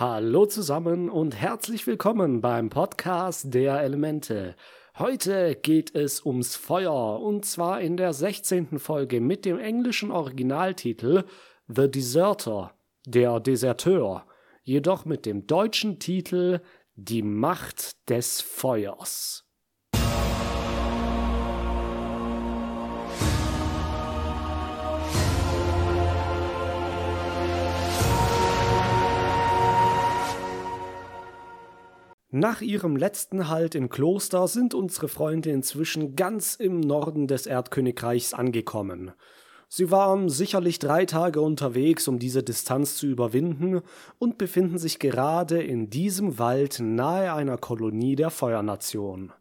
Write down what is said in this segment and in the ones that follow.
Hallo zusammen und herzlich willkommen beim Podcast der Elemente. Heute geht es ums Feuer und zwar in der 16. Folge mit dem englischen Originaltitel The Deserter, der Deserteur, jedoch mit dem deutschen Titel Die Macht des Feuers. Nach ihrem letzten Halt im Kloster sind unsere Freunde inzwischen ganz im Norden des Erdkönigreichs angekommen. Sie waren sicherlich drei Tage unterwegs, um diese Distanz zu überwinden, und befinden sich gerade in diesem Wald nahe einer Kolonie der Feuernation.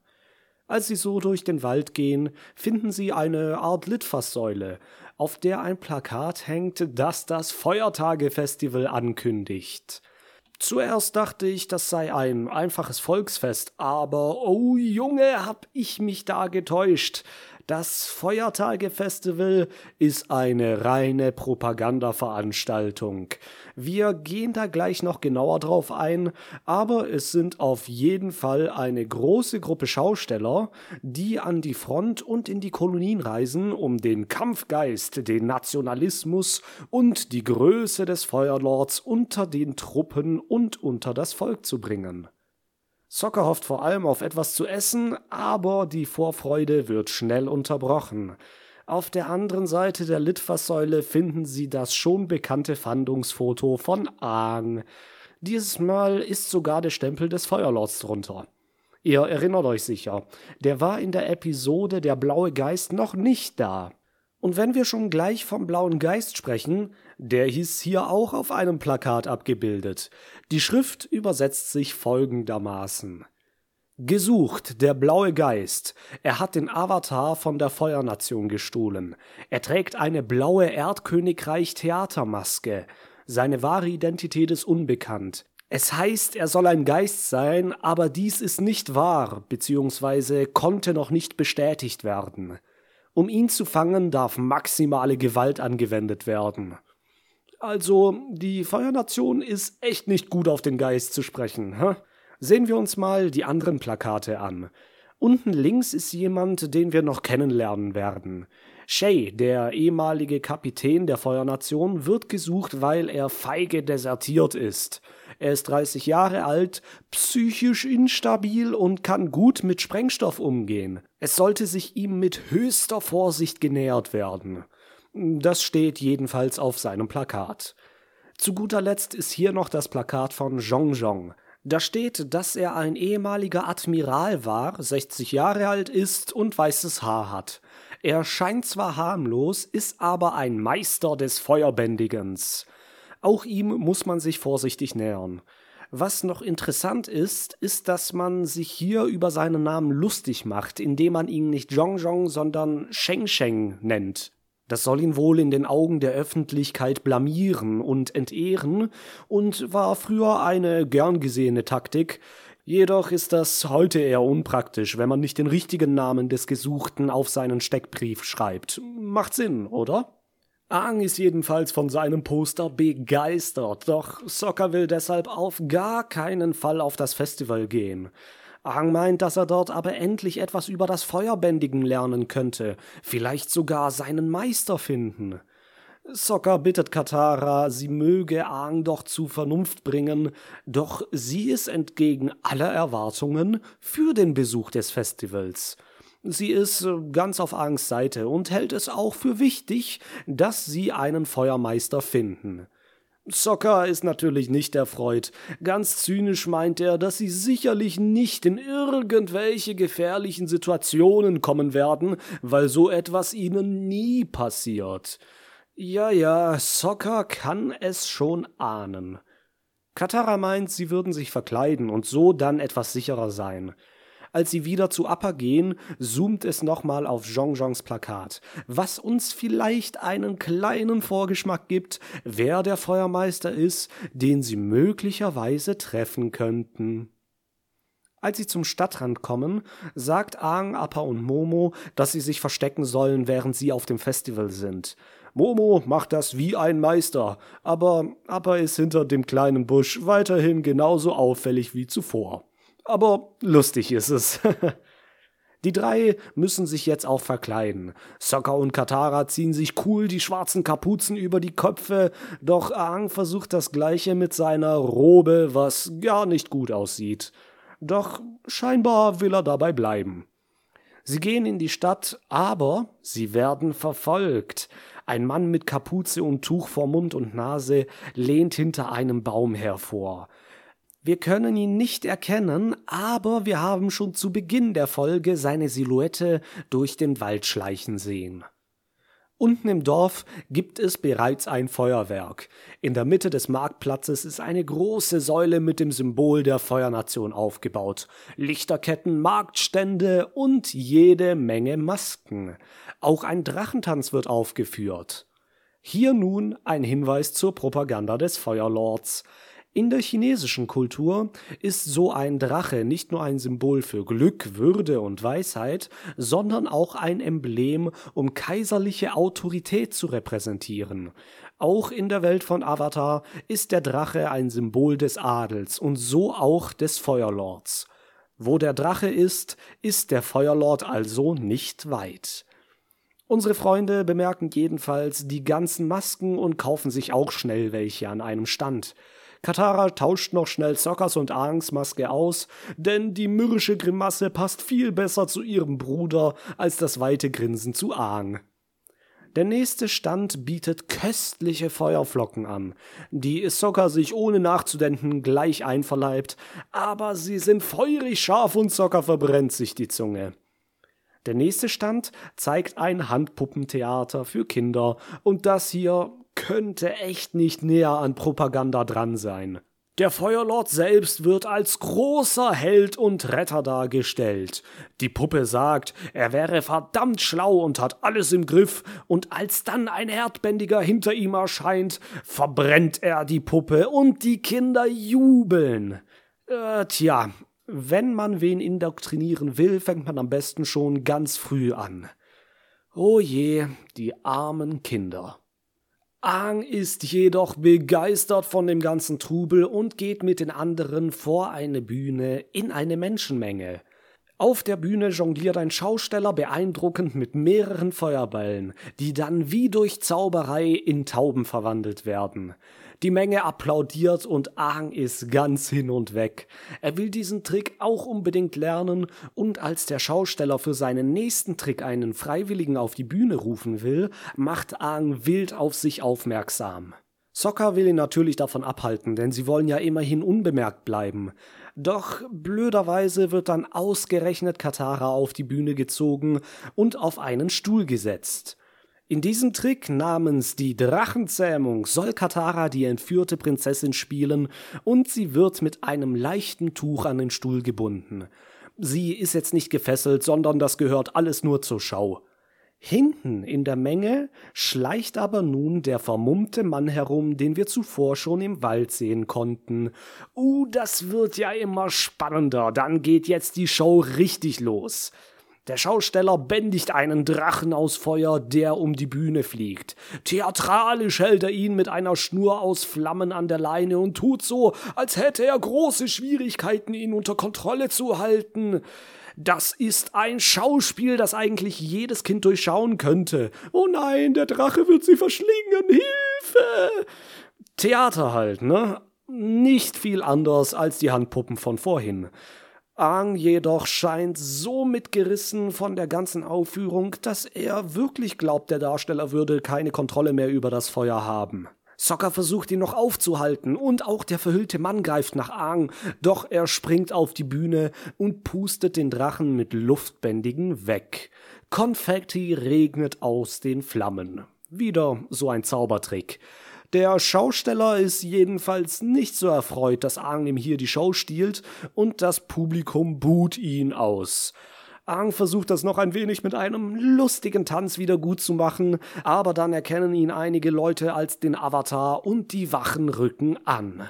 Als sie so durch den Wald gehen, finden sie eine Art Litfaßsäule, auf der ein Plakat hängt, das das Feuertage-Festival ankündigt. Zuerst dachte ich, das sei ein einfaches Volksfest, aber oh Junge, hab ich mich da getäuscht. Das Feuertage-Festival ist eine reine Propagandaveranstaltung. Wir gehen da gleich noch genauer drauf ein, aber es sind auf jeden Fall eine große Gruppe Schausteller, die an die Front und in die Kolonien reisen, um den Kampfgeist, den Nationalismus und die Größe des Feuerlords unter den Truppen und unter das Volk zu bringen. Soccer hofft vor allem auf etwas zu essen, aber die Vorfreude wird schnell unterbrochen. Auf der anderen Seite der Litfaßsäule finden Sie das schon bekannte Fandungsfoto von Aang. Dieses Mal ist sogar der Stempel des Feuerlords drunter. Ihr erinnert euch sicher, der war in der Episode Der blaue Geist noch nicht da. Und wenn wir schon gleich vom blauen Geist sprechen, der hieß hier auch auf einem Plakat abgebildet. Die Schrift übersetzt sich folgendermaßen. Gesucht, der blaue Geist. Er hat den Avatar von der Feuernation gestohlen. Er trägt eine blaue Erdkönigreich-Theatermaske. Seine wahre Identität ist unbekannt. Es heißt, er soll ein Geist sein, aber dies ist nicht wahr, beziehungsweise konnte noch nicht bestätigt werden. Um ihn zu fangen, darf maximale Gewalt angewendet werden. Also, die Feuernation ist echt nicht gut auf den Geist zu sprechen. Hä? Sehen wir uns mal die anderen Plakate an. Unten links ist jemand, den wir noch kennenlernen werden. Shay, der ehemalige Kapitän der Feuernation, wird gesucht, weil er feige desertiert ist. Er ist 30 Jahre alt, psychisch instabil und kann gut mit Sprengstoff umgehen. Es sollte sich ihm mit höchster Vorsicht genähert werden. Das steht jedenfalls auf seinem Plakat. Zu guter Letzt ist hier noch das Plakat von Zhong Zhong. Da steht, dass er ein ehemaliger Admiral war, 60 Jahre alt ist und weißes Haar hat. Er scheint zwar harmlos, ist aber ein Meister des Feuerbändigens. Auch ihm muss man sich vorsichtig nähern. Was noch interessant ist, ist, dass man sich hier über seinen Namen lustig macht, indem man ihn nicht Zhong Zhong, sondern Sheng Sheng nennt. Das soll ihn wohl in den Augen der Öffentlichkeit blamieren und entehren und war früher eine gern gesehene Taktik, jedoch ist das heute eher unpraktisch, wenn man nicht den richtigen Namen des Gesuchten auf seinen Steckbrief schreibt. Macht Sinn, oder? Aang ist jedenfalls von seinem Poster begeistert, doch Sokka will deshalb auf gar keinen Fall auf das Festival gehen. Aang meint, dass er dort aber endlich etwas über das Feuerbändigen lernen könnte, vielleicht sogar seinen Meister finden. Sokka bittet Katara, sie möge Aang doch zu Vernunft bringen, doch sie ist entgegen aller Erwartungen für den Besuch des Festivals. Sie ist äh, ganz auf Aangs Seite und hält es auch für wichtig, dass sie einen Feuermeister finden. Sokka ist natürlich nicht erfreut. Ganz zynisch meint er, dass sie sicherlich nicht in irgendwelche gefährlichen Situationen kommen werden, weil so etwas ihnen nie passiert. Ja, ja, Sokka kann es schon ahnen. Katara meint, sie würden sich verkleiden und so dann etwas sicherer sein. Als sie wieder zu Appa gehen, zoomt es nochmal auf Zhongzhongs Plakat, was uns vielleicht einen kleinen Vorgeschmack gibt, wer der Feuermeister ist, den sie möglicherweise treffen könnten. Als sie zum Stadtrand kommen, sagt Aang, Appa und Momo, dass sie sich verstecken sollen, während sie auf dem Festival sind. Momo macht das wie ein Meister, aber Appa ist hinter dem kleinen Busch weiterhin genauso auffällig wie zuvor. Aber lustig ist es. Die drei müssen sich jetzt auch verkleiden. Sokka und Katara ziehen sich cool die schwarzen Kapuzen über die Köpfe, doch Aang versucht das gleiche mit seiner Robe, was gar nicht gut aussieht. Doch scheinbar will er dabei bleiben. Sie gehen in die Stadt, aber sie werden verfolgt. Ein Mann mit Kapuze und Tuch vor Mund und Nase lehnt hinter einem Baum hervor. Wir können ihn nicht erkennen, aber wir haben schon zu Beginn der Folge seine Silhouette durch den Wald schleichen sehen. Unten im Dorf gibt es bereits ein Feuerwerk. In der Mitte des Marktplatzes ist eine große Säule mit dem Symbol der Feuernation aufgebaut. Lichterketten, Marktstände und jede Menge Masken. Auch ein Drachentanz wird aufgeführt. Hier nun ein Hinweis zur Propaganda des Feuerlords. In der chinesischen Kultur ist so ein Drache nicht nur ein Symbol für Glück, Würde und Weisheit, sondern auch ein Emblem, um kaiserliche Autorität zu repräsentieren. Auch in der Welt von Avatar ist der Drache ein Symbol des Adels und so auch des Feuerlords. Wo der Drache ist, ist der Feuerlord also nicht weit. Unsere Freunde bemerken jedenfalls die ganzen Masken und kaufen sich auch schnell welche an einem Stand. Katara tauscht noch schnell Sockers und Aangs Maske aus, denn die mürrische Grimasse passt viel besser zu ihrem Bruder als das weite Grinsen zu Aang. Der nächste Stand bietet köstliche Feuerflocken an, die Sokka sich ohne nachzudenken gleich einverleibt, aber sie sind feurig scharf und Sokka verbrennt sich die Zunge. Der nächste Stand zeigt ein Handpuppentheater für Kinder und das hier könnte echt nicht näher an Propaganda dran sein. Der Feuerlord selbst wird als großer Held und Retter dargestellt. Die Puppe sagt, er wäre verdammt schlau und hat alles im Griff, und als dann ein Erdbändiger hinter ihm erscheint, verbrennt er die Puppe und die Kinder jubeln. Äh, tja, wenn man wen indoktrinieren will, fängt man am besten schon ganz früh an. Oh je, die armen Kinder. Aang ist jedoch begeistert von dem ganzen Trubel und geht mit den anderen vor eine Bühne in eine Menschenmenge. Auf der Bühne jongliert ein Schausteller beeindruckend mit mehreren Feuerballen, die dann wie durch Zauberei in Tauben verwandelt werden. Die Menge applaudiert und Aang ist ganz hin und weg. Er will diesen Trick auch unbedingt lernen und als der Schausteller für seinen nächsten Trick einen Freiwilligen auf die Bühne rufen will, macht Aang wild auf sich aufmerksam. Sokka will ihn natürlich davon abhalten, denn sie wollen ja immerhin unbemerkt bleiben. Doch blöderweise wird dann ausgerechnet Katara auf die Bühne gezogen und auf einen Stuhl gesetzt. In diesem Trick namens die Drachenzähmung soll Katara die entführte Prinzessin spielen und sie wird mit einem leichten Tuch an den Stuhl gebunden. Sie ist jetzt nicht gefesselt, sondern das gehört alles nur zur Schau. Hinten in der Menge schleicht aber nun der vermummte Mann herum, den wir zuvor schon im Wald sehen konnten. Uh, das wird ja immer spannender, dann geht jetzt die Show richtig los. Der Schausteller bändigt einen Drachen aus Feuer, der um die Bühne fliegt. Theatralisch hält er ihn mit einer Schnur aus Flammen an der Leine und tut so, als hätte er große Schwierigkeiten, ihn unter Kontrolle zu halten. Das ist ein Schauspiel, das eigentlich jedes Kind durchschauen könnte. Oh nein, der Drache wird sie verschlingen. Hilfe! Theater halt, ne? Nicht viel anders als die Handpuppen von vorhin. Aang jedoch scheint so mitgerissen von der ganzen Aufführung, dass er wirklich glaubt, der Darsteller würde keine Kontrolle mehr über das Feuer haben. Sokka versucht ihn noch aufzuhalten und auch der verhüllte Mann greift nach Aang, doch er springt auf die Bühne und pustet den Drachen mit Luftbändigen weg. Konfetti regnet aus den Flammen. Wieder so ein Zaubertrick. Der Schausteller ist jedenfalls nicht so erfreut, dass Aang ihm hier die Show stiehlt und das Publikum buht ihn aus. Aang versucht das noch ein wenig mit einem lustigen Tanz wieder gut zu machen, aber dann erkennen ihn einige Leute als den Avatar und die Wachen rücken an.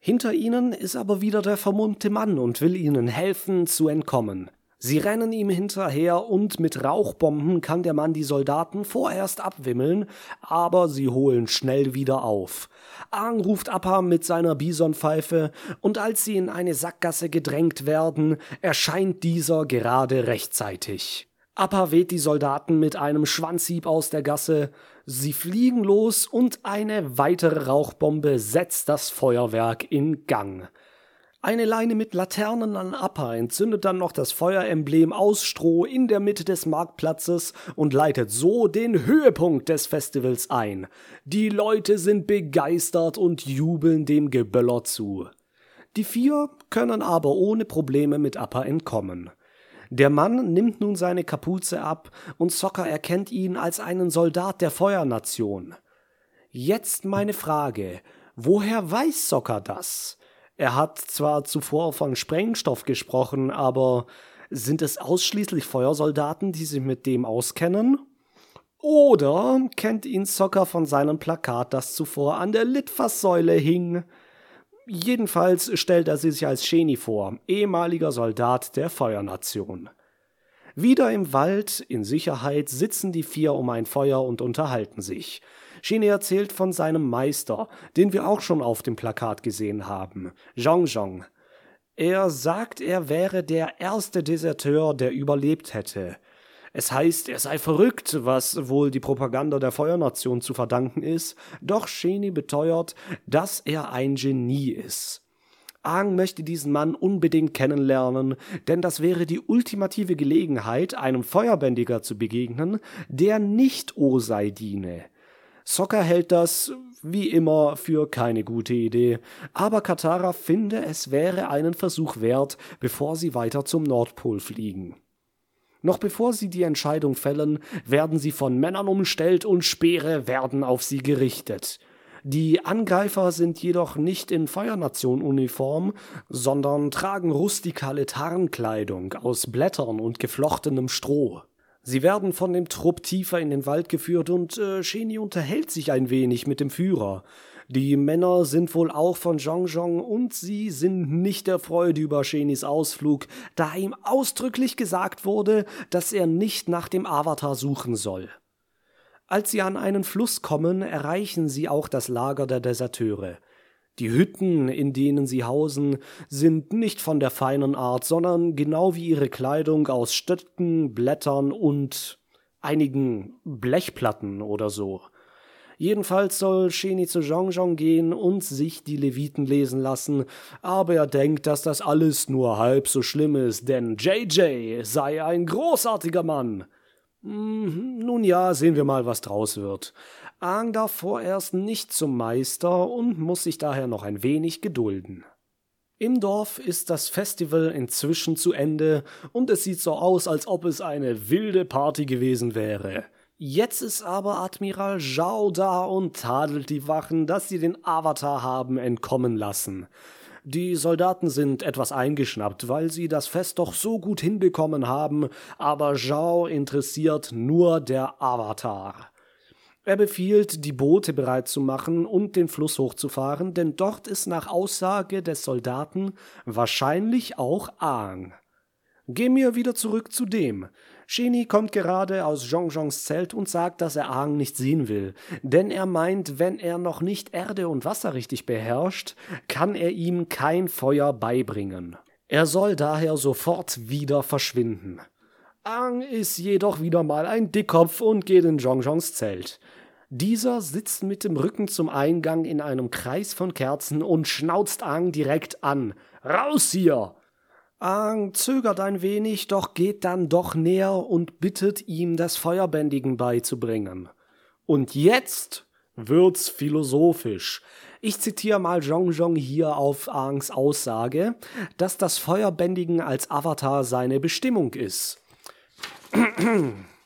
Hinter ihnen ist aber wieder der vermummte Mann und will ihnen helfen zu entkommen. Sie rennen ihm hinterher und mit Rauchbomben kann der Mann die Soldaten vorerst abwimmeln, aber sie holen schnell wieder auf. Aang ruft Appa mit seiner Bisonpfeife und als sie in eine Sackgasse gedrängt werden, erscheint dieser gerade rechtzeitig. Appa weht die Soldaten mit einem Schwanzhieb aus der Gasse, sie fliegen los und eine weitere Rauchbombe setzt das Feuerwerk in Gang. Eine Leine mit Laternen an Appa entzündet dann noch das Feueremblem aus Stroh in der Mitte des Marktplatzes und leitet so den Höhepunkt des Festivals ein. Die Leute sind begeistert und jubeln dem Geböller zu. Die vier können aber ohne Probleme mit Appa entkommen. Der Mann nimmt nun seine Kapuze ab und Sokka erkennt ihn als einen Soldat der Feuernation. Jetzt meine Frage, woher weiß Sokka das? Er hat zwar zuvor von Sprengstoff gesprochen, aber sind es ausschließlich Feuersoldaten, die sich mit dem auskennen? Oder kennt ihn Zocker von seinem Plakat, das zuvor an der Litfaßsäule hing? Jedenfalls stellt er sich als Sheni vor, ehemaliger Soldat der Feuernation. Wieder im Wald, in Sicherheit, sitzen die vier um ein Feuer und unterhalten sich. Shini erzählt von seinem Meister, den wir auch schon auf dem Plakat gesehen haben, Zhong Zhong. Er sagt, er wäre der erste Deserteur, der überlebt hätte. Es heißt, er sei verrückt, was wohl die Propaganda der Feuernation zu verdanken ist, doch Sheni beteuert, dass er ein Genie ist. Aang möchte diesen Mann unbedingt kennenlernen, denn das wäre die ultimative Gelegenheit, einem Feuerbändiger zu begegnen, der nicht Osei diene. Sokka hält das, wie immer, für keine gute Idee, aber Katara finde, es wäre einen Versuch wert, bevor sie weiter zum Nordpol fliegen. Noch bevor sie die Entscheidung fällen, werden sie von Männern umstellt und Speere werden auf sie gerichtet. Die Angreifer sind jedoch nicht in Feuernation-Uniform, sondern tragen rustikale Tarnkleidung aus Blättern und geflochtenem Stroh. Sie werden von dem Trupp tiefer in den Wald geführt und äh, Sheni unterhält sich ein wenig mit dem Führer. Die Männer sind wohl auch von Zhongzhong und sie sind nicht der Freude über Shenis Ausflug, da ihm ausdrücklich gesagt wurde, dass er nicht nach dem Avatar suchen soll. Als sie an einen Fluss kommen, erreichen sie auch das Lager der Deserteure. Die Hütten, in denen sie hausen, sind nicht von der feinen Art, sondern genau wie ihre Kleidung aus Stöcken, Blättern und einigen Blechplatten oder so. Jedenfalls soll Sheni zu Zhongzhong gehen und sich die Leviten lesen lassen, aber er denkt, dass das alles nur halb so schlimm ist, denn JJ sei ein großartiger Mann. Hm, nun ja, sehen wir mal, was draus wird. Aang darf vorerst nicht zum Meister und muss sich daher noch ein wenig gedulden. Im Dorf ist das Festival inzwischen zu Ende und es sieht so aus, als ob es eine wilde Party gewesen wäre. Jetzt ist aber Admiral Zhao da und tadelt die Wachen, dass sie den Avatar haben entkommen lassen. Die Soldaten sind etwas eingeschnappt, weil sie das Fest doch so gut hinbekommen haben, aber Zhao interessiert nur der Avatar. Er befiehlt, die Boote bereit zu machen und den Fluss hochzufahren, denn dort ist nach Aussage des Soldaten wahrscheinlich auch Aang. Geh mir wieder zurück zu dem. Sheni kommt gerade aus Zhongzhongs Zelt und sagt, dass er Aang nicht sehen will, denn er meint, wenn er noch nicht Erde und Wasser richtig beherrscht, kann er ihm kein Feuer beibringen. Er soll daher sofort wieder verschwinden. Aang ist jedoch wieder mal ein Dickkopf und geht in Zhongzhongs Zelt. Dieser sitzt mit dem Rücken zum Eingang in einem Kreis von Kerzen und schnauzt Aang direkt an. Raus hier! Aang zögert ein wenig, doch geht dann doch näher und bittet ihm, das Feuerbändigen beizubringen. Und jetzt wird's philosophisch. Ich zitiere mal Zhong Zhong hier auf Aangs Aussage, dass das Feuerbändigen als Avatar seine Bestimmung ist.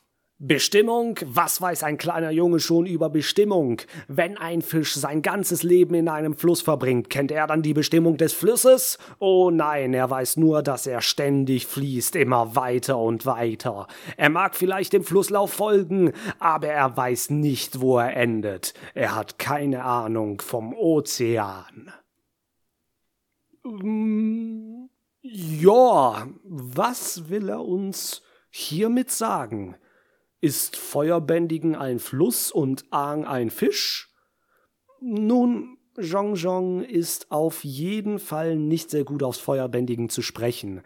Bestimmung? Was weiß ein kleiner Junge schon über Bestimmung? Wenn ein Fisch sein ganzes Leben in einem Fluss verbringt, kennt er dann die Bestimmung des Flusses? Oh nein, er weiß nur, dass er ständig fließt, immer weiter und weiter. Er mag vielleicht dem Flusslauf folgen, aber er weiß nicht, wo er endet. Er hat keine Ahnung vom Ozean. Hm, Ja, was will er uns hiermit sagen? Ist Feuerbändigen ein Fluss und Aang ein Fisch? Nun, Zhong Zhong ist auf jeden Fall nicht sehr gut aufs Feuerbändigen zu sprechen.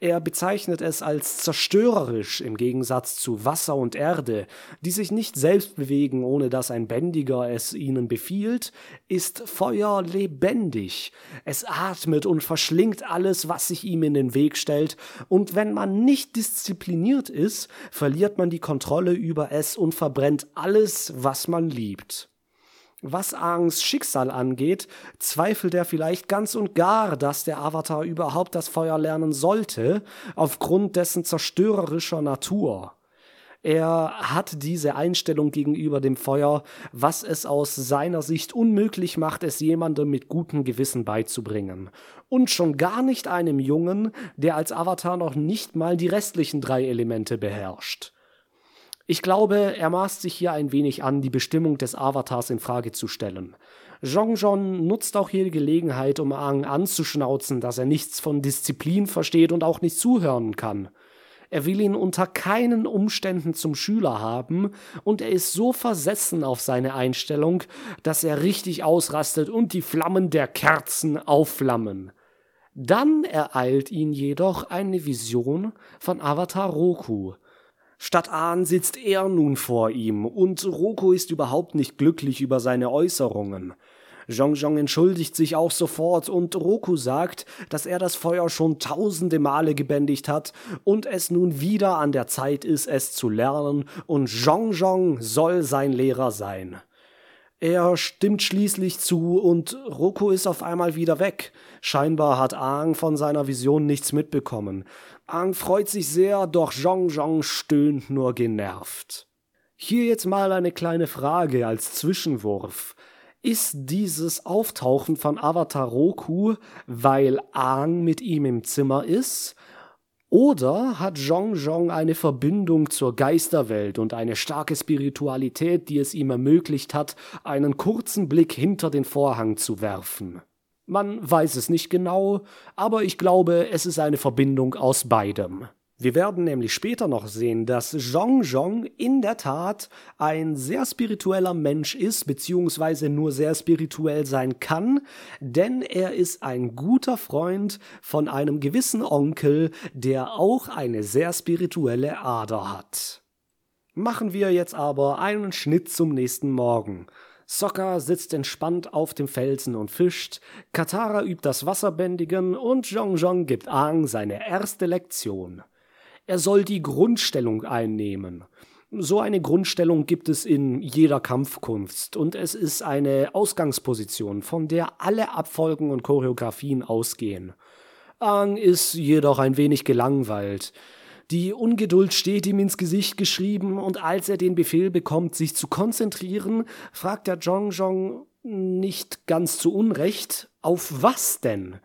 Er bezeichnet es als zerstörerisch im Gegensatz zu Wasser und Erde, die sich nicht selbst bewegen, ohne dass ein Bändiger es ihnen befiehlt, ist Feuer lebendig. Es atmet und verschlingt alles, was sich ihm in den Weg stellt, und wenn man nicht diszipliniert ist, verliert man die Kontrolle über es und verbrennt alles, was man liebt. Was Aangs Schicksal angeht, zweifelt er vielleicht ganz und gar, dass der Avatar überhaupt das Feuer lernen sollte, aufgrund dessen zerstörerischer Natur. Er hat diese Einstellung gegenüber dem Feuer, was es aus seiner Sicht unmöglich macht, es jemandem mit gutem Gewissen beizubringen. Und schon gar nicht einem Jungen, der als Avatar noch nicht mal die restlichen drei Elemente beherrscht. Ich glaube, er maßt sich hier ein wenig an, die Bestimmung des Avatars in Frage zu stellen. Zhongzhon nutzt auch hier die Gelegenheit, um Aang anzuschnauzen, dass er nichts von Disziplin versteht und auch nicht zuhören kann. Er will ihn unter keinen Umständen zum Schüler haben, und er ist so versessen auf seine Einstellung, dass er richtig ausrastet und die Flammen der Kerzen aufflammen. Dann ereilt ihn jedoch eine Vision von Avatar Roku, Statt Ahn sitzt er nun vor ihm, und Roko ist überhaupt nicht glücklich über seine Äußerungen. Zhongzhong entschuldigt sich auch sofort und Roku sagt, dass er das Feuer schon tausende Male gebändigt hat und es nun wieder an der Zeit ist, es zu lernen und Zhongzhong soll sein Lehrer sein. Er stimmt schließlich zu und Roku ist auf einmal wieder weg. Scheinbar hat Aang von seiner Vision nichts mitbekommen. Aang freut sich sehr, doch Zhong Zhong stöhnt nur genervt. Hier jetzt mal eine kleine Frage als Zwischenwurf. Ist dieses Auftauchen von Avatar Roku, weil Aang mit ihm im Zimmer ist? Oder hat Zhong Zhong eine Verbindung zur Geisterwelt und eine starke Spiritualität, die es ihm ermöglicht hat, einen kurzen Blick hinter den Vorhang zu werfen? Man weiß es nicht genau, aber ich glaube, es ist eine Verbindung aus beidem. Wir werden nämlich später noch sehen, dass Zhong Zhong in der Tat ein sehr spiritueller Mensch ist, beziehungsweise nur sehr spirituell sein kann, denn er ist ein guter Freund von einem gewissen Onkel, der auch eine sehr spirituelle Ader hat. Machen wir jetzt aber einen Schnitt zum nächsten Morgen. Sokka sitzt entspannt auf dem Felsen und fischt, Katara übt das Wasserbändigen und Zhong Zhong gibt Aang seine erste Lektion. Er soll die Grundstellung einnehmen. So eine Grundstellung gibt es in jeder Kampfkunst und es ist eine Ausgangsposition, von der alle Abfolgen und Choreografien ausgehen. Aang ist jedoch ein wenig gelangweilt. Die Ungeduld steht ihm ins Gesicht geschrieben und als er den Befehl bekommt, sich zu konzentrieren, fragt der Zhong Zhong nicht ganz zu Unrecht, auf was denn?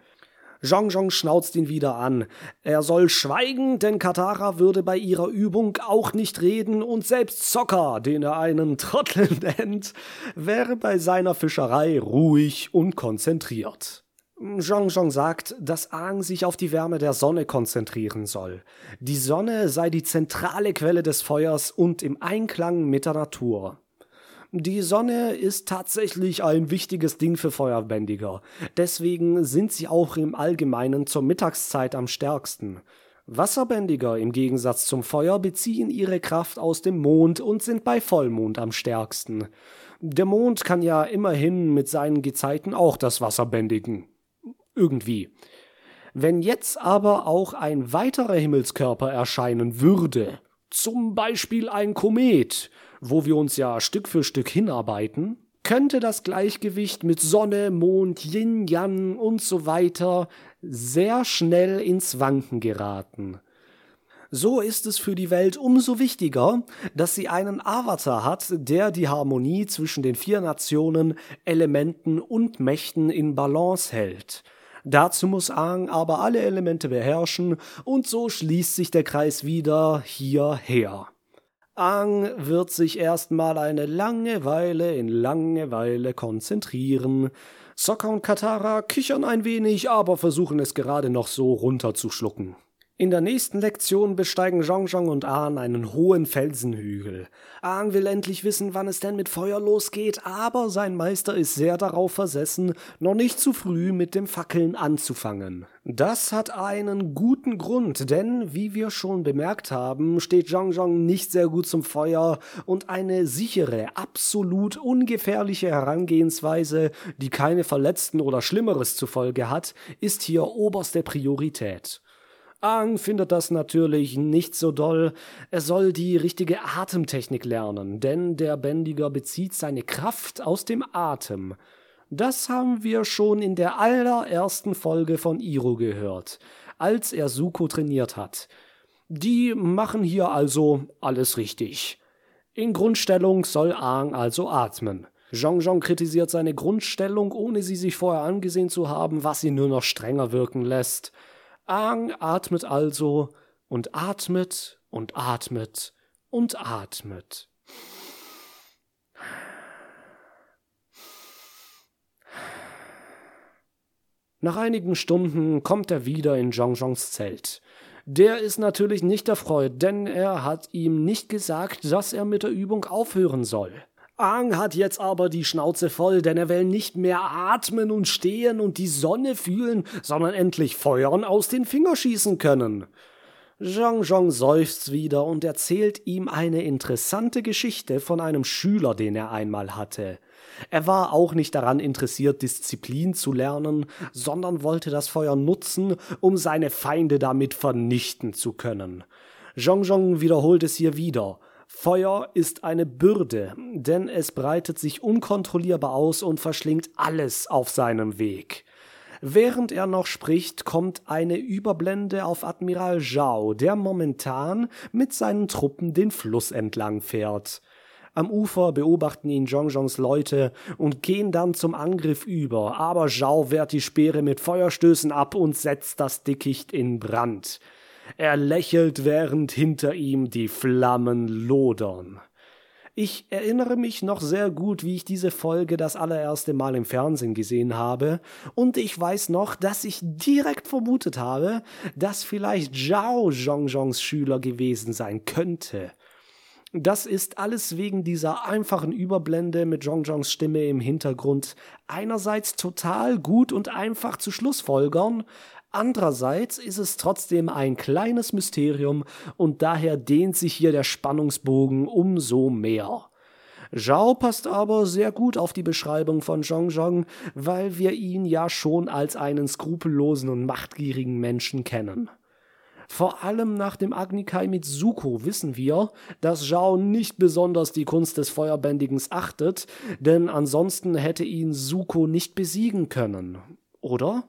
Zhong Zhong schnauzt ihn wieder an. Er soll schweigen, denn Katara würde bei ihrer Übung auch nicht reden und selbst Zocker, den er einen Trottel nennt, wäre bei seiner Fischerei ruhig und konzentriert. Zhong Zhong sagt, dass Aang sich auf die Wärme der Sonne konzentrieren soll. Die Sonne sei die zentrale Quelle des Feuers und im Einklang mit der Natur. Die Sonne ist tatsächlich ein wichtiges Ding für Feuerbändiger. Deswegen sind sie auch im Allgemeinen zur Mittagszeit am stärksten. Wasserbändiger im Gegensatz zum Feuer beziehen ihre Kraft aus dem Mond und sind bei Vollmond am stärksten. Der Mond kann ja immerhin mit seinen Gezeiten auch das Wasser bändigen. Irgendwie. Wenn jetzt aber auch ein weiterer Himmelskörper erscheinen würde, zum Beispiel ein Komet, wo wir uns ja Stück für Stück hinarbeiten, könnte das Gleichgewicht mit Sonne, Mond, Yin, Yang und so weiter sehr schnell ins Wanken geraten. So ist es für die Welt umso wichtiger, dass sie einen Avatar hat, der die Harmonie zwischen den vier Nationen, Elementen und Mächten in Balance hält. Dazu muss Aang aber alle Elemente beherrschen und so schließt sich der Kreis wieder hierher. Ang wird sich erstmal eine lange Weile in Langeweile konzentrieren. Sokka und Katara kichern ein wenig, aber versuchen es gerade noch so runterzuschlucken. In der nächsten Lektion besteigen Zhong und Ahn einen hohen Felsenhügel. Ahn will endlich wissen, wann es denn mit Feuer losgeht, aber sein Meister ist sehr darauf versessen, noch nicht zu früh mit dem Fackeln anzufangen. Das hat einen guten Grund, denn wie wir schon bemerkt haben, steht Zhong nicht sehr gut zum Feuer und eine sichere, absolut ungefährliche Herangehensweise, die keine Verletzten oder Schlimmeres zur Folge hat, ist hier oberste Priorität. Aang findet das natürlich nicht so doll. Er soll die richtige Atemtechnik lernen, denn der Bändiger bezieht seine Kraft aus dem Atem. Das haben wir schon in der allerersten Folge von Iro gehört, als er Suko trainiert hat. Die machen hier also alles richtig. In Grundstellung soll Aang also atmen. Zhong Zhong kritisiert seine Grundstellung, ohne sie sich vorher angesehen zu haben, was ihn nur noch strenger wirken lässt. Aang atmet also und atmet und atmet und atmet. Nach einigen Stunden kommt er wieder in Zhongzhongs Zelt. Der ist natürlich nicht erfreut, denn er hat ihm nicht gesagt, dass er mit der Übung aufhören soll. Aang hat jetzt aber die Schnauze voll, denn er will nicht mehr atmen und stehen und die Sonne fühlen, sondern endlich Feuern aus den Fingern schießen können. Zhang Zhong seufzt wieder und erzählt ihm eine interessante Geschichte von einem Schüler, den er einmal hatte. Er war auch nicht daran interessiert, Disziplin zu lernen, sondern wollte das Feuer nutzen, um seine Feinde damit vernichten zu können. Zhong Zhong wiederholt es hier wieder. Feuer ist eine Bürde, denn es breitet sich unkontrollierbar aus und verschlingt alles auf seinem Weg. Während er noch spricht, kommt eine Überblende auf Admiral Zhao, der momentan mit seinen Truppen den Fluss entlang fährt. Am Ufer beobachten ihn Zhongzhongs Leute und gehen dann zum Angriff über, aber Zhao wehrt die Speere mit Feuerstößen ab und setzt das Dickicht in Brand. Er lächelt, während hinter ihm die Flammen lodern. Ich erinnere mich noch sehr gut, wie ich diese Folge das allererste Mal im Fernsehen gesehen habe, und ich weiß noch, dass ich direkt vermutet habe, dass vielleicht Zhao Zhongzhongs Schüler gewesen sein könnte. Das ist alles wegen dieser einfachen Überblende mit Zhongzhongs Stimme im Hintergrund einerseits total gut und einfach zu Schlussfolgern, Andererseits ist es trotzdem ein kleines Mysterium und daher dehnt sich hier der Spannungsbogen umso mehr. Zhao passt aber sehr gut auf die Beschreibung von Zhongzhong, weil wir ihn ja schon als einen skrupellosen und machtgierigen Menschen kennen. Vor allem nach dem Agnikai mit Suko wissen wir, dass Zhao nicht besonders die Kunst des Feuerbändigens achtet, denn ansonsten hätte ihn Suko nicht besiegen können, oder?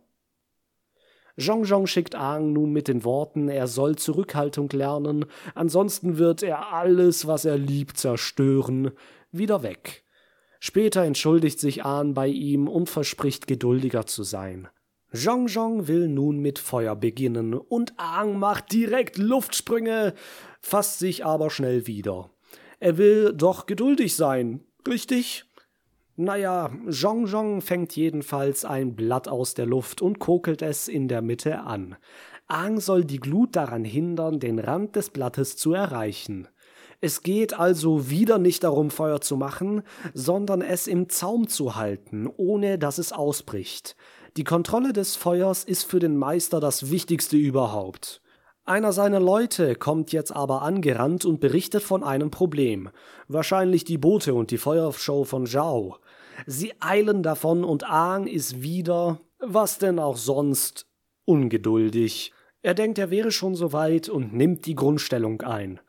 Zhong Zhong schickt Aang nun mit den Worten, er soll Zurückhaltung lernen, ansonsten wird er alles, was er liebt, zerstören, wieder weg. Später entschuldigt sich Aang bei ihm und verspricht geduldiger zu sein. Zhong Zhong will nun mit Feuer beginnen und Aang macht direkt Luftsprünge, fasst sich aber schnell wieder. Er will doch geduldig sein, richtig? Naja, Zhong Zhong fängt jedenfalls ein Blatt aus der Luft und kokelt es in der Mitte an. Aang soll die Glut daran hindern, den Rand des Blattes zu erreichen. Es geht also wieder nicht darum, Feuer zu machen, sondern es im Zaum zu halten, ohne dass es ausbricht. Die Kontrolle des Feuers ist für den Meister das Wichtigste überhaupt. Einer seiner Leute kommt jetzt aber angerannt und berichtet von einem Problem. Wahrscheinlich die Boote und die Feuershow von Zhao. Sie eilen davon und Aang ist wieder, was denn auch sonst, ungeduldig. Er denkt, er wäre schon so weit und nimmt die Grundstellung ein.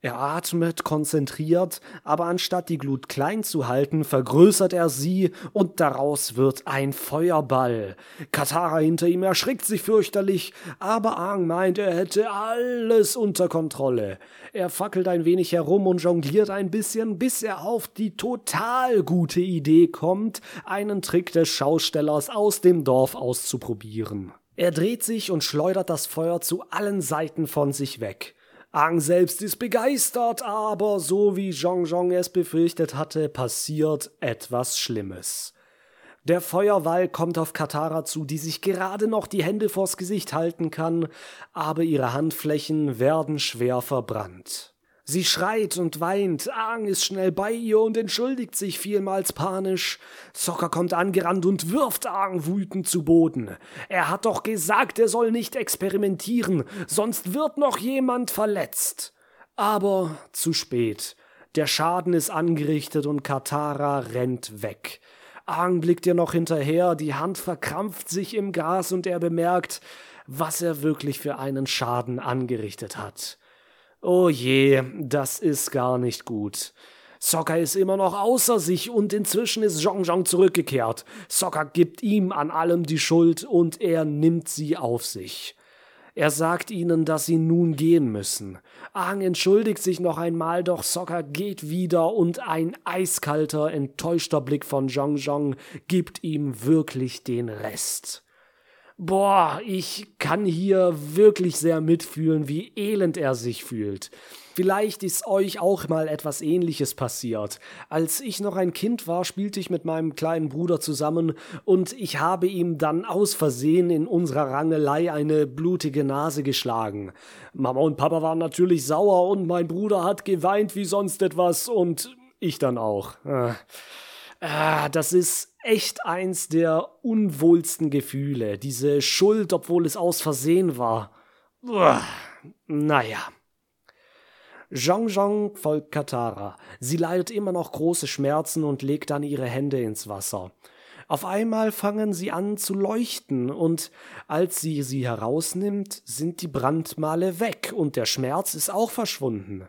Er atmet konzentriert, aber anstatt die Glut klein zu halten, vergrößert er sie und daraus wird ein Feuerball. Katara hinter ihm erschrickt sich fürchterlich, aber Aang meint, er hätte alles unter Kontrolle. Er fackelt ein wenig herum und jongliert ein bisschen, bis er auf die total gute Idee kommt, einen Trick des Schaustellers aus dem Dorf auszuprobieren. Er dreht sich und schleudert das Feuer zu allen Seiten von sich weg. Aang selbst ist begeistert, aber so wie Zhong Zhong es befürchtet hatte, passiert etwas Schlimmes. Der Feuerwall kommt auf Katara zu, die sich gerade noch die Hände vors Gesicht halten kann, aber ihre Handflächen werden schwer verbrannt. Sie schreit und weint, Aang ist schnell bei ihr und entschuldigt sich vielmals panisch. Sokka kommt angerannt und wirft Aang wütend zu Boden. Er hat doch gesagt, er soll nicht experimentieren, sonst wird noch jemand verletzt. Aber zu spät. Der Schaden ist angerichtet und Katara rennt weg. Aang blickt ihr noch hinterher, die Hand verkrampft sich im Gras und er bemerkt, was er wirklich für einen Schaden angerichtet hat. Oh je, das ist gar nicht gut. Sokka ist immer noch außer sich und inzwischen ist Zhong Zhong zurückgekehrt. Sokka gibt ihm an allem die Schuld und er nimmt sie auf sich. Er sagt ihnen, dass sie nun gehen müssen. Aang entschuldigt sich noch einmal, doch Sokka geht wieder und ein eiskalter, enttäuschter Blick von Zhong Zhong gibt ihm wirklich den Rest. Boah, ich kann hier wirklich sehr mitfühlen, wie elend er sich fühlt. Vielleicht ist euch auch mal etwas ähnliches passiert. Als ich noch ein Kind war, spielte ich mit meinem kleinen Bruder zusammen und ich habe ihm dann aus Versehen in unserer Rangelei eine blutige Nase geschlagen. Mama und Papa waren natürlich sauer und mein Bruder hat geweint wie sonst etwas und ich dann auch. Ah, ah das ist echt eins der unwohlsten Gefühle, diese Schuld, obwohl es aus Versehen war. Uah, naja. Zhang folgt Katara. Sie leidet immer noch große Schmerzen und legt dann ihre Hände ins Wasser. Auf einmal fangen sie an zu leuchten, und als sie sie herausnimmt, sind die Brandmale weg und der Schmerz ist auch verschwunden.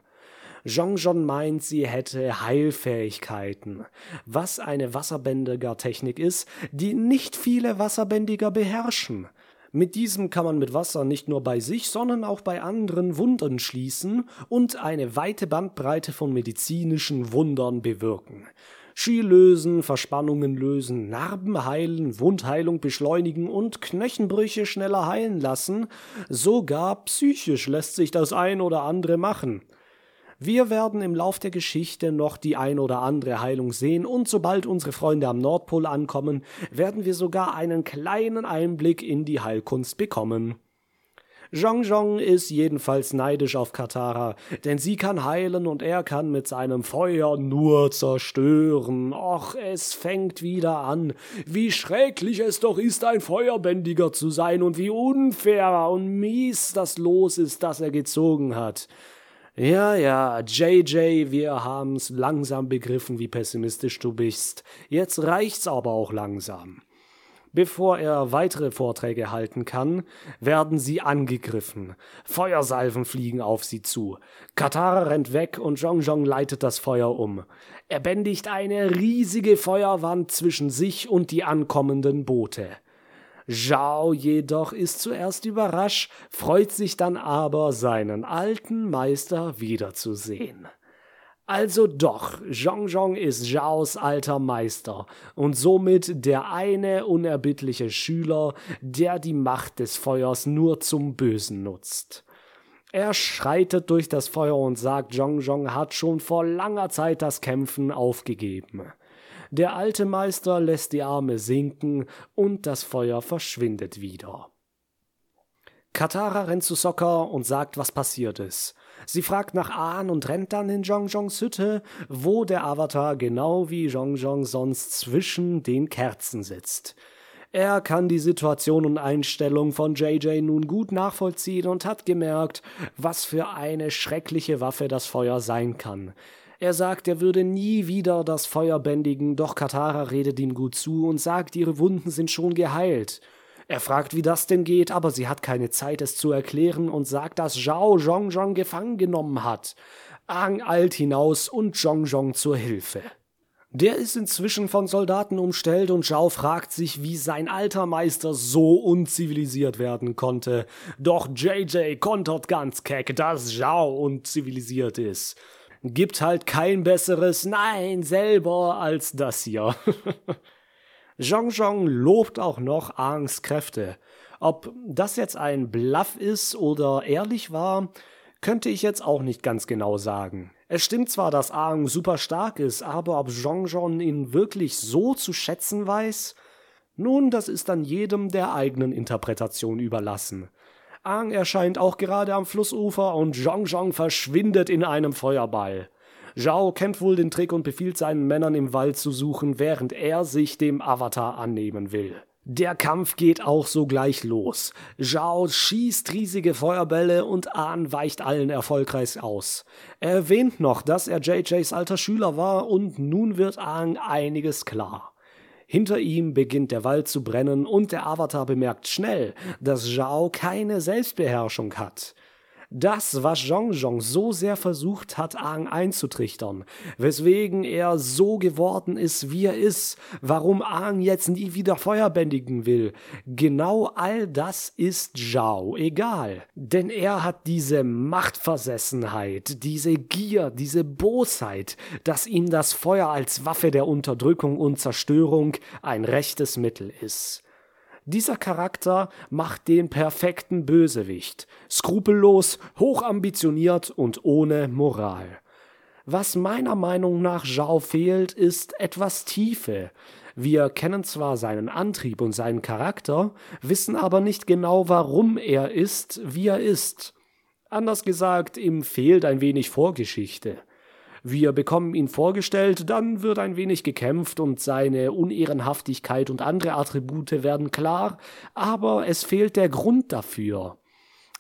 Zhong meint, sie hätte Heilfähigkeiten, was eine Wasserbändiger-Technik ist, die nicht viele Wasserbändiger beherrschen. Mit diesem kann man mit Wasser nicht nur bei sich, sondern auch bei anderen Wunden schließen und eine weite Bandbreite von medizinischen Wundern bewirken. Ski lösen, Verspannungen lösen, Narben heilen, Wundheilung beschleunigen und Knochenbrüche schneller heilen lassen. Sogar psychisch lässt sich das ein oder andere machen. Wir werden im Lauf der Geschichte noch die ein oder andere Heilung sehen und sobald unsere Freunde am Nordpol ankommen, werden wir sogar einen kleinen Einblick in die Heilkunst bekommen. Zhong Zhong ist jedenfalls neidisch auf Katara, denn sie kann heilen und er kann mit seinem Feuer nur zerstören. Och, es fängt wieder an. Wie schrecklich es doch ist, ein Feuerbändiger zu sein und wie unfair und mies das Los ist, das er gezogen hat. Ja, ja, JJ, wir haben's langsam begriffen, wie pessimistisch du bist. Jetzt reicht's aber auch langsam. Bevor er weitere Vorträge halten kann, werden sie angegriffen. Feuersalven fliegen auf sie zu. Katara rennt weg und Zhong Zhong leitet das Feuer um. Er bändigt eine riesige Feuerwand zwischen sich und die ankommenden Boote. Zhao jedoch ist zuerst überrascht, freut sich dann aber, seinen alten Meister wiederzusehen. Also doch, Zhong ist Zhaos alter Meister und somit der eine unerbittliche Schüler, der die Macht des Feuers nur zum Bösen nutzt. Er schreitet durch das Feuer und sagt, Zhong hat schon vor langer Zeit das Kämpfen aufgegeben. Der alte Meister lässt die Arme sinken und das Feuer verschwindet wieder. Katara rennt zu Sokka und sagt, was passiert ist. Sie fragt nach Ahn und rennt dann in Zhongzhongs Hütte, wo der Avatar genau wie Zhongzhong sonst zwischen den Kerzen sitzt. Er kann die Situation und Einstellung von JJ nun gut nachvollziehen und hat gemerkt, was für eine schreckliche Waffe das Feuer sein kann. Er sagt, er würde nie wieder das Feuer bändigen, doch Katara redet ihm gut zu und sagt, ihre Wunden sind schon geheilt. Er fragt, wie das denn geht, aber sie hat keine Zeit, es zu erklären und sagt, dass Zhao Zhongzhong gefangen genommen hat. Aang eilt hinaus und Zhongzhong zur Hilfe. Der ist inzwischen von Soldaten umstellt und Zhao fragt sich, wie sein alter Meister so unzivilisiert werden konnte. Doch JJ kontert ganz keck, dass Zhao unzivilisiert ist gibt halt kein besseres Nein selber als das hier. Zhong Zhong lobt auch noch Aangs Kräfte. Ob das jetzt ein Bluff ist oder ehrlich war, Könnte ich jetzt auch nicht ganz genau sagen. Es stimmt zwar, dass Aang super stark ist, aber ob Zhongzhong ihn wirklich so zu schätzen weiß? Nun, das ist dann jedem der eigenen Interpretation überlassen. Aang erscheint auch gerade am Flussufer und Zhongzhong verschwindet in einem Feuerball. Zhao kennt wohl den Trick und befiehlt seinen Männern im Wald zu suchen, während er sich dem Avatar annehmen will. Der Kampf geht auch sogleich los. Zhao schießt riesige Feuerbälle und Ahn weicht allen erfolgreich aus. Er erwähnt noch, dass er JJs alter Schüler war und nun wird Ahn einiges klar. Hinter ihm beginnt der Wald zu brennen und der Avatar bemerkt schnell, dass Zhao keine Selbstbeherrschung hat. Das, was Zhongzhong so sehr versucht hat, Aang einzutrichtern, weswegen er so geworden ist, wie er ist, warum Aang jetzt nie wieder Feuer bändigen will, genau all das ist Zhao egal. Denn er hat diese Machtversessenheit, diese Gier, diese Bosheit, dass ihm das Feuer als Waffe der Unterdrückung und Zerstörung ein rechtes Mittel ist. Dieser Charakter macht den perfekten Bösewicht. Skrupellos, hochambitioniert und ohne Moral. Was meiner Meinung nach Zhao fehlt, ist etwas Tiefe. Wir kennen zwar seinen Antrieb und seinen Charakter, wissen aber nicht genau, warum er ist, wie er ist. Anders gesagt, ihm fehlt ein wenig Vorgeschichte. Wir bekommen ihn vorgestellt, dann wird ein wenig gekämpft und seine Unehrenhaftigkeit und andere Attribute werden klar, aber es fehlt der Grund dafür.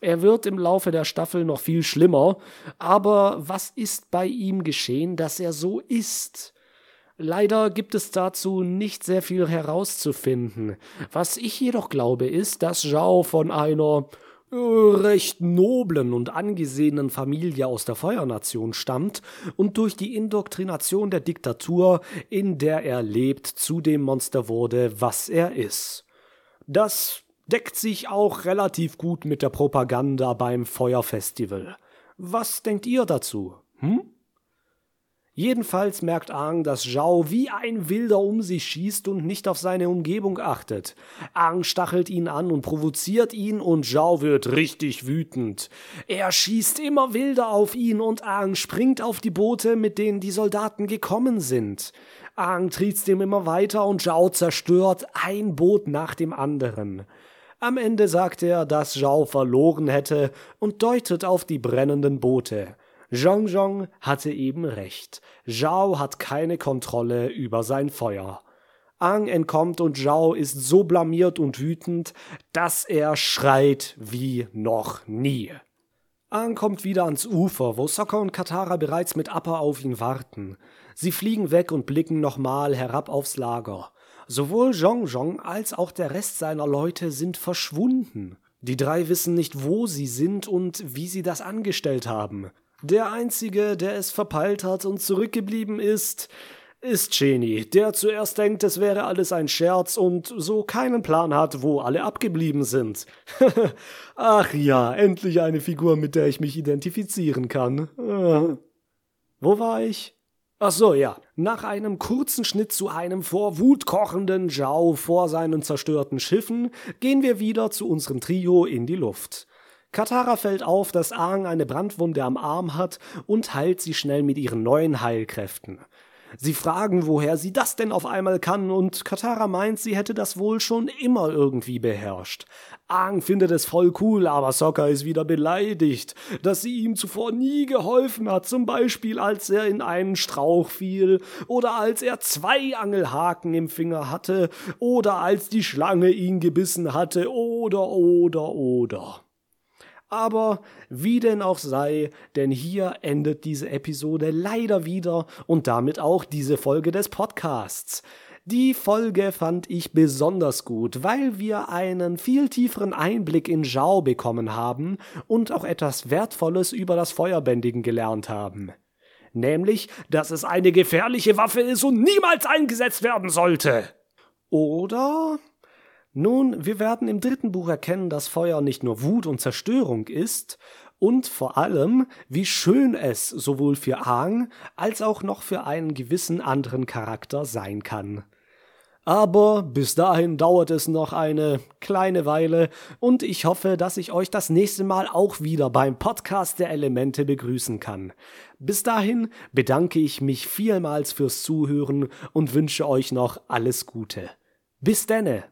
Er wird im Laufe der Staffel noch viel schlimmer, aber was ist bei ihm geschehen, dass er so ist? Leider gibt es dazu nicht sehr viel herauszufinden. Was ich jedoch glaube, ist, dass Zhao von einer recht noblen und angesehenen Familie aus der Feuernation stammt und durch die Indoktrination der Diktatur, in der er lebt, zu dem Monster wurde, was er ist. Das deckt sich auch relativ gut mit der Propaganda beim Feuerfestival. Was denkt ihr dazu? Hm? Jedenfalls merkt Aang, dass Zhao wie ein Wilder um sich schießt und nicht auf seine Umgebung achtet. Aang stachelt ihn an und provoziert ihn und Zhao wird richtig wütend. Er schießt immer wilder auf ihn und Aang springt auf die Boote, mit denen die Soldaten gekommen sind. Aang triezt ihm immer weiter und Zhao zerstört ein Boot nach dem anderen. Am Ende sagt er, dass Zhao verloren hätte und deutet auf die brennenden Boote. Zhongzhong hatte eben recht. Zhao hat keine Kontrolle über sein Feuer. Ang entkommt und Zhao ist so blamiert und wütend, dass er schreit wie noch nie. Ang kommt wieder ans Ufer, wo Sokka und Katara bereits mit Appa auf ihn warten. Sie fliegen weg und blicken nochmal herab aufs Lager. Sowohl Zhongzhong als auch der Rest seiner Leute sind verschwunden. Die drei wissen nicht, wo sie sind und wie sie das angestellt haben. Der Einzige, der es verpeilt hat und zurückgeblieben ist, ist Genie, der zuerst denkt, es wäre alles ein Scherz und so keinen Plan hat, wo alle abgeblieben sind. Ach ja, endlich eine Figur, mit der ich mich identifizieren kann. Wo war ich? Ach so, ja. Nach einem kurzen Schnitt zu einem vor Wut kochenden Zhao vor seinen zerstörten Schiffen gehen wir wieder zu unserem Trio in die Luft. Katara fällt auf, dass Aang eine Brandwunde am Arm hat und heilt sie schnell mit ihren neuen Heilkräften. Sie fragen, woher sie das denn auf einmal kann, und Katara meint, sie hätte das wohl schon immer irgendwie beherrscht. Aang findet es voll cool, aber Sokka ist wieder beleidigt, dass sie ihm zuvor nie geholfen hat, zum Beispiel als er in einen Strauch fiel, oder als er zwei Angelhaken im Finger hatte, oder als die Schlange ihn gebissen hatte, oder, oder, oder. Aber wie denn auch sei, denn hier endet diese Episode leider wieder und damit auch diese Folge des Podcasts. Die Folge fand ich besonders gut, weil wir einen viel tieferen Einblick in Zhao bekommen haben und auch etwas Wertvolles über das Feuerbändigen gelernt haben. Nämlich, dass es eine gefährliche Waffe ist und niemals eingesetzt werden sollte. Oder nun, wir werden im dritten Buch erkennen, dass Feuer nicht nur Wut und Zerstörung ist, und vor allem, wie schön es sowohl für Aang als auch noch für einen gewissen anderen Charakter sein kann. Aber bis dahin dauert es noch eine kleine Weile und ich hoffe, dass ich euch das nächste Mal auch wieder beim Podcast der Elemente begrüßen kann. Bis dahin bedanke ich mich vielmals fürs Zuhören und wünsche euch noch alles Gute. Bis denne!